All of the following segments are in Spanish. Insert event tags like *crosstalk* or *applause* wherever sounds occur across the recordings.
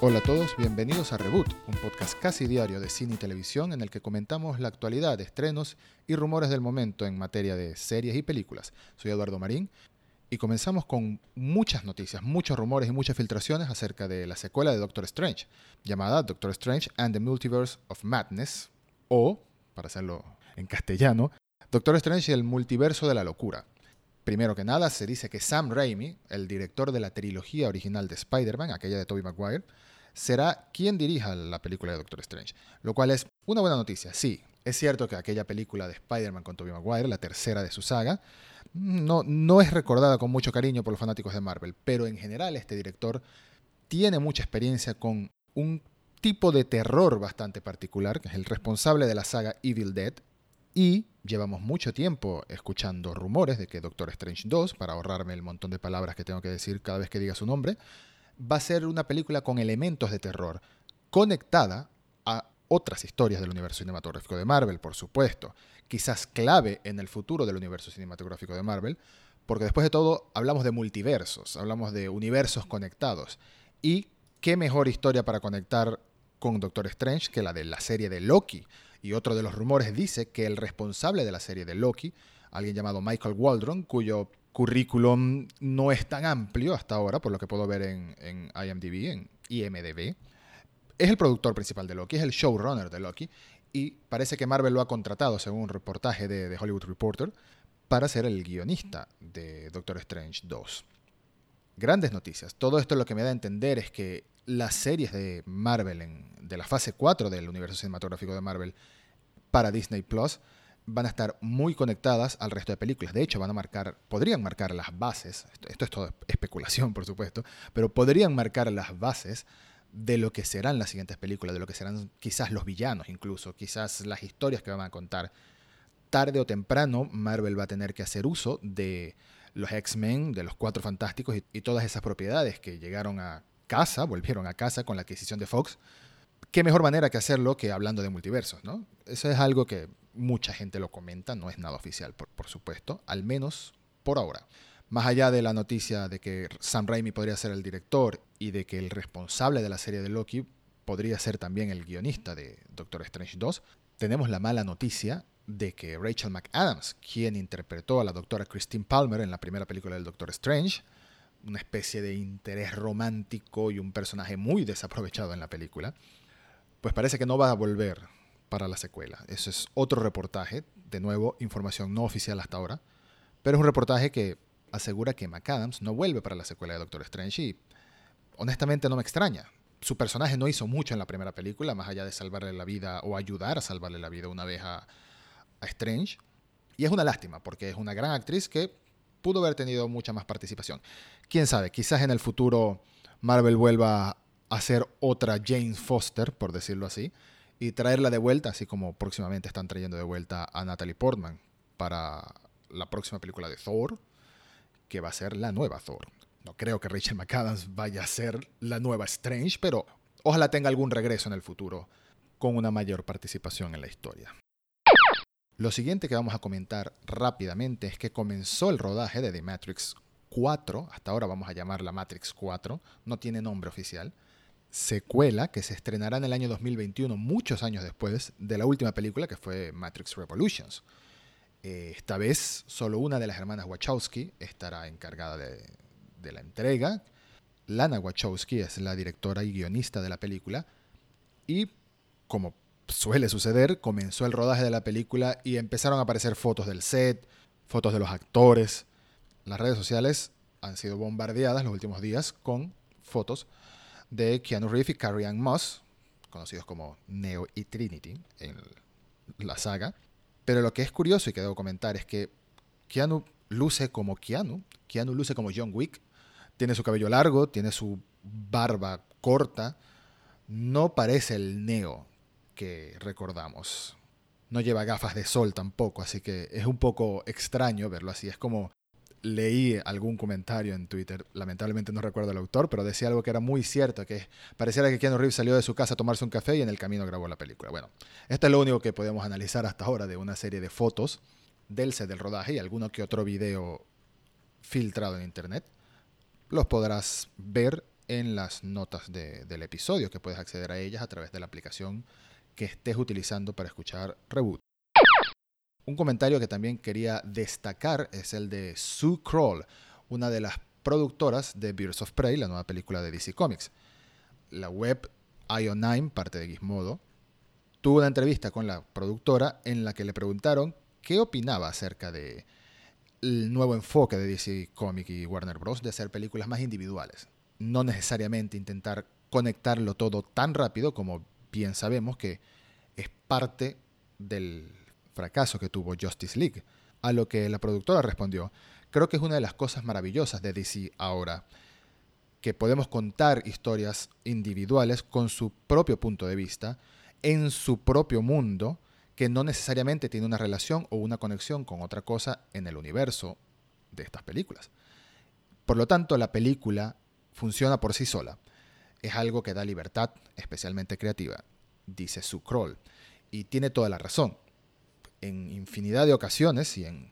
Hola a todos, bienvenidos a Reboot, un podcast casi diario de cine y televisión en el que comentamos la actualidad, estrenos y rumores del momento en materia de series y películas. Soy Eduardo Marín y comenzamos con muchas noticias, muchos rumores y muchas filtraciones acerca de la secuela de Doctor Strange, llamada Doctor Strange and the Multiverse of Madness, o, para hacerlo en castellano, Doctor Strange y el Multiverso de la Locura. Primero que nada, se dice que Sam Raimi, el director de la trilogía original de Spider-Man, aquella de Tobey Maguire, será quien dirija la película de Doctor Strange, lo cual es una buena noticia. Sí, es cierto que aquella película de Spider-Man con Tobey Maguire, la tercera de su saga, no, no es recordada con mucho cariño por los fanáticos de Marvel, pero en general este director tiene mucha experiencia con un tipo de terror bastante particular, que es el responsable de la saga Evil Dead, y llevamos mucho tiempo escuchando rumores de que Doctor Strange 2, para ahorrarme el montón de palabras que tengo que decir cada vez que diga su nombre, va a ser una película con elementos de terror, conectada a otras historias del universo cinematográfico de Marvel, por supuesto, quizás clave en el futuro del universo cinematográfico de Marvel, porque después de todo hablamos de multiversos, hablamos de universos conectados, y qué mejor historia para conectar con Doctor Strange que la de la serie de Loki. Y otro de los rumores dice que el responsable de la serie de Loki, alguien llamado Michael Waldron, cuyo currículum no es tan amplio hasta ahora, por lo que puedo ver en, IMDb, en IMDB, es el productor principal de Loki, es el showrunner de Loki, y parece que Marvel lo ha contratado, según un reportaje de, de Hollywood Reporter, para ser el guionista de Doctor Strange 2. Grandes noticias. Todo esto lo que me da a entender es que las series de Marvel, en, de la fase 4 del universo cinematográfico de Marvel, para Disney Plus, van a estar muy conectadas al resto de películas. De hecho, van a marcar, podrían marcar las bases, esto, es todo especulación, por supuesto, pero podrían marcar las bases de lo que serán las siguientes películas, de lo que serán quizás los villanos incluso, quizás las historias que van a contar. Tarde o temprano, Marvel va a tener que hacer uso de los X-Men, de los Cuatro Fantásticos y, todas esas propiedades que llegaron a casa, volvieron a casa con la adquisición de Fox. ¿Qué mejor manera que hacerlo que hablando de multiversos, no? Eso es algo que mucha gente lo comenta, no es nada oficial, por, por supuesto, al menos por ahora. Más allá de la noticia de que Sam Raimi podría ser el director y de que el responsable de la serie de Loki podría ser también el guionista de Doctor Strange 2, tenemos la mala noticia de que Rachel McAdams, quien interpretó a la doctora Christine Palmer en la primera película del Doctor Strange, una especie de interés romántico y un personaje muy desaprovechado en la película, pues parece que no va a volver para la secuela. Eso es otro reportaje, de nuevo, información no oficial hasta ahora, pero es un reportaje que asegura que McAdams no vuelve para la secuela de Doctor Strange y honestamente no me extraña. Su personaje no hizo mucho en la primera película, más allá de salvarle la vida o ayudar a salvarle la vida una vez a, a Strange. Y es una lástima, porque es una gran actriz que pudo haber tenido mucha más participación. Quién sabe, quizás en el futuro Marvel vuelva a hacer otra Jane Foster, por decirlo así, y traerla de vuelta, así como próximamente están trayendo de vuelta a Natalie Portman para la próxima película de Thor, que va a ser la nueva Thor. No creo que Rachel McAdams vaya a ser la nueva Strange, pero ojalá tenga algún regreso en el futuro con una mayor participación en la historia. Lo siguiente que vamos a comentar rápidamente es que comenzó el rodaje de The Matrix 4, hasta ahora vamos a llamarla Matrix 4, no tiene nombre oficial, secuela que se estrenará en el año 2021, muchos años después de la última película que fue Matrix Revolutions. Eh, esta vez solo una de las hermanas Wachowski estará encargada de, de la entrega. Lana Wachowski es la directora y guionista de la película y como suele suceder, comenzó el rodaje de la película y empezaron a aparecer fotos del set, fotos de los actores. Las redes sociales han sido bombardeadas los últimos días con fotos de Keanu Reeves y Carrie Ann Moss, conocidos como Neo y Trinity en la saga. Pero lo que es curioso y que debo comentar es que Keanu luce como Keanu, Keanu luce como John Wick, tiene su cabello largo, tiene su barba corta, no parece el Neo que recordamos. No lleva gafas de sol tampoco, así que es un poco extraño verlo así. Es como leí algún comentario en Twitter, lamentablemente no recuerdo el autor, pero decía algo que era muy cierto, que pareciera que Keanu Reeves salió de su casa a tomarse un café y en el camino grabó la película. Bueno, esto es lo único que podemos analizar hasta ahora de una serie de fotos del set del rodaje y alguno que otro video filtrado en internet. Los podrás ver en las notas del episodio, que puedes acceder a ellas a través de la aplicación que estés utilizando para escuchar Reboot. Un comentario que también quería destacar es el de Sue Kroll, una de las productoras de Birds of Prey, la nueva película de DC Comics. La web IO9, parte de Gizmodo, tuvo una entrevista con la productora en la que le preguntaron qué opinaba acerca de el nuevo enfoque de DC Comics y Warner Bros. de hacer películas más individuales. No necesariamente intentar conectarlo todo tan rápido como bien sabemos que es parte del fracaso que tuvo Justice League. A lo que la productora respondió, creo que es una de las cosas maravillosas de DC ahora, que podemos contar historias individuales con su propio punto de vista, en su propio mundo, que no necesariamente tiene una relación o una conexión con otra cosa en el universo de estas películas. Por lo tanto, la película funciona por sí sola. Es algo que da libertad, especialmente creativa, dice Sue Kroll. Y tiene toda la razón en infinidad de ocasiones y en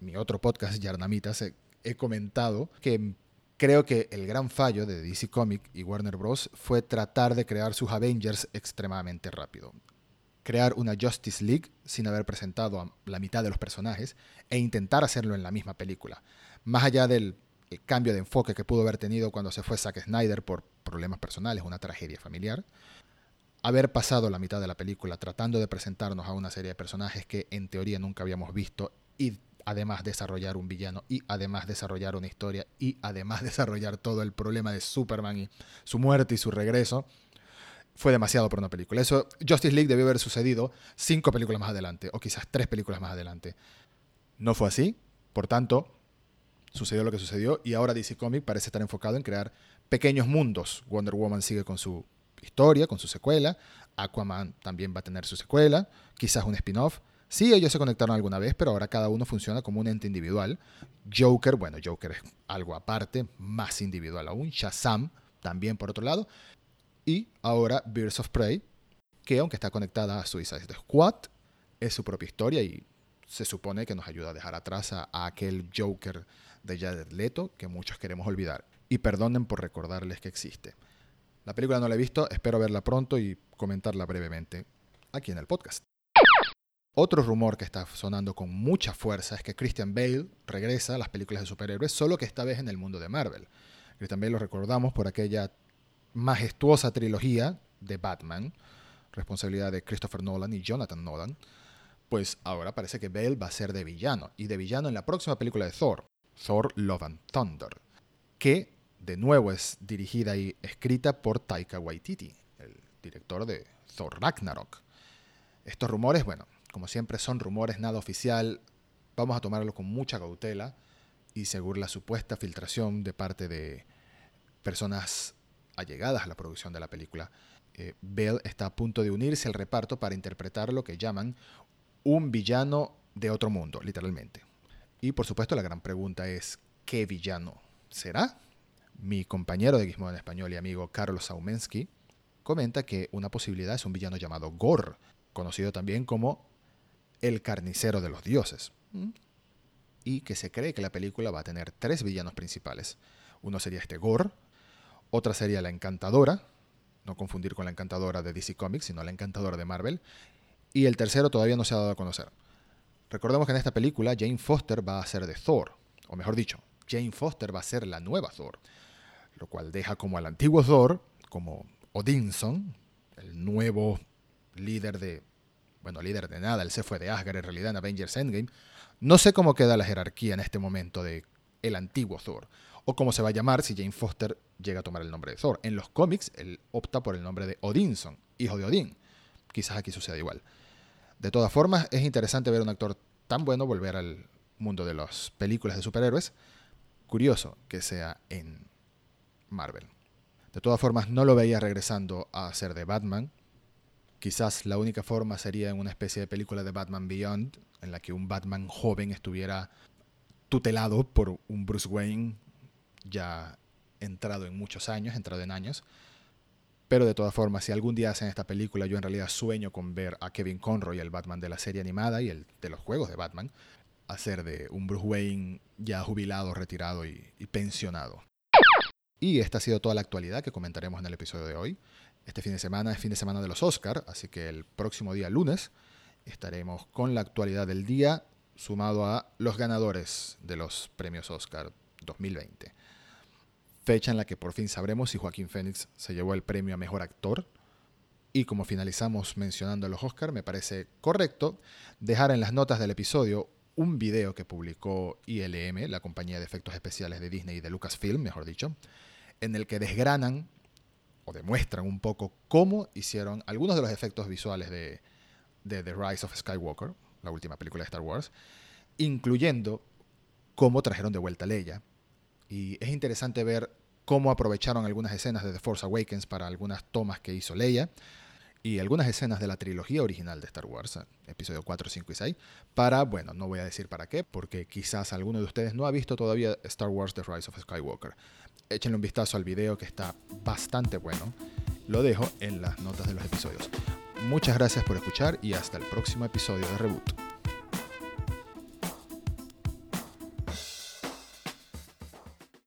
mi otro podcast, Yarnamitas, he, he comentado que creo que el gran fallo de DC Comics y Warner Bros. fue tratar de crear sus Avengers extremadamente rápido. Crear una Justice League sin haber presentado a la mitad de los personajes e intentar hacerlo en la misma película. Más allá del cambio de enfoque que pudo haber tenido cuando se fue Zack Snyder por problemas personales, una tragedia familiar, haber pasado la mitad de la película tratando de presentarnos a una serie de personajes que en teoría nunca habíamos visto y además desarrollar un villano y además desarrollar una historia y además *laughs* desarrollar todo el problema de Superman y su muerte y su regreso, fue demasiado por una película. Eso Justice League debió haber sucedido cinco películas más adelante o quizás tres películas más adelante. No fue así, por tanto, sucedió lo que sucedió y ahora DC Comics parece estar enfocado en crear pequeños mundos. Wonder Woman sigue con su historia, con su secuela. Aquaman también va a tener su secuela, quizás un spin-off. Sí, ellos se conectaron alguna vez, pero ahora cada uno funciona como un ente individual. Joker, bueno, Joker es algo aparte, más individual aún. Shazam, también por otro lado. Y ahora Birds of Prey, que aunque está conectada a Suicide Squad, es su propia historia y se supone que nos ayuda a dejar atrás a, aquel Joker de Jared Leto que muchos queremos olvidar. Y perdonen por recordarles que existe. La película no la he visto, espero verla pronto y comentarla brevemente aquí en el podcast. Otro rumor que está sonando con mucha fuerza es que Christian Bale regresa a las películas de superhéroes, solo que esta vez en el mundo de Marvel. Christian Bale lo recordamos por aquella majestuosa trilogía de Batman, responsabilidad de Christopher Nolan y Jonathan Nolan. Pues ahora parece que Bale va a ser de villano, y de villano en la próxima película de Thor, Thor Love and Thunder, que de nuevo es dirigida y escrita por Taika Waititi, el director de Thor Ragnarok. Estos rumores, bueno, como siempre son rumores, nada oficial, vamos a tomarlo con mucha cautela y según la supuesta filtración de parte de personas allegadas a la producción de la película, eh, Bell está a punto de unirse al reparto para interpretar lo que llaman un villano de otro mundo, literalmente. Y por supuesto la gran pregunta es, ¿qué villano será? Mi compañero de Gizmo en español y amigo Carlos Saumensky comenta que una posibilidad es un villano llamado Gor, conocido también como el carnicero de los dioses. Y que se cree que la película va a tener tres villanos principales. Uno sería este Gor, otra sería la Encantadora, no confundir con la Encantadora de DC Comics, sino la Encantadora de Marvel, y el tercero todavía no se ha dado a conocer. Recordemos que en esta película Jane Foster va a ser de Thor, o mejor dicho, Jane Foster va a ser la nueva Thor lo cual deja como al antiguo Thor, como Odinson, el nuevo líder de, bueno, líder de nada, él se fue de Asgard en realidad en Avengers Endgame. No sé cómo queda la jerarquía en este momento de el antiguo Thor, o cómo se va a llamar si Jane Foster llega a tomar el nombre de Thor. En los cómics, él opta por el nombre de Odinson, hijo de Odín. Quizás aquí suceda igual. De todas formas, es interesante ver a un actor tan bueno volver al mundo de las películas de superhéroes. Curioso que sea en Marvel. De todas formas, no lo veía regresando a ser de Batman. Quizás la única forma sería en una especie de película de Batman Beyond, en la que un Batman joven estuviera tutelado por un Bruce Wayne ya entrado en muchos años, entrado en años. Pero de todas formas, si algún día hacen esta película, yo en realidad sueño con ver a Kevin Conroy, el Batman de la serie animada y el de los juegos de Batman, hacer de un Bruce Wayne ya jubilado, retirado y pensionado. Y esta ha sido toda la actualidad que comentaremos en el episodio de hoy. Este fin de semana es fin de semana de los Oscar, así que el próximo día lunes estaremos con la actualidad del día sumado a los ganadores de los premios Oscar 2020. Fecha en la que por fin sabremos si Joaquín Phoenix se llevó el premio a mejor actor. Y como finalizamos mencionando los Oscar, me parece correcto dejar en las notas del episodio un video que publicó ILM, la compañía de efectos especiales de Disney y de Lucasfilm, mejor dicho, en el que desgranan o demuestran un poco cómo hicieron algunos de los efectos visuales de, de The Rise of Skywalker, la última película de Star Wars, incluyendo cómo trajeron de vuelta a Leia. Y es interesante ver cómo aprovecharon algunas escenas de The Force Awakens para algunas tomas que hizo Leia y algunas escenas de la trilogía original de Star Wars, episodio 4, 5 y 6, para, bueno, no voy a decir para qué, porque quizás alguno de ustedes no ha visto todavía Star Wars The Rise of Skywalker. Échenle un vistazo al video que está bastante bueno. Lo dejo en las notas de los episodios. Muchas gracias por escuchar y hasta el próximo episodio de Reboot.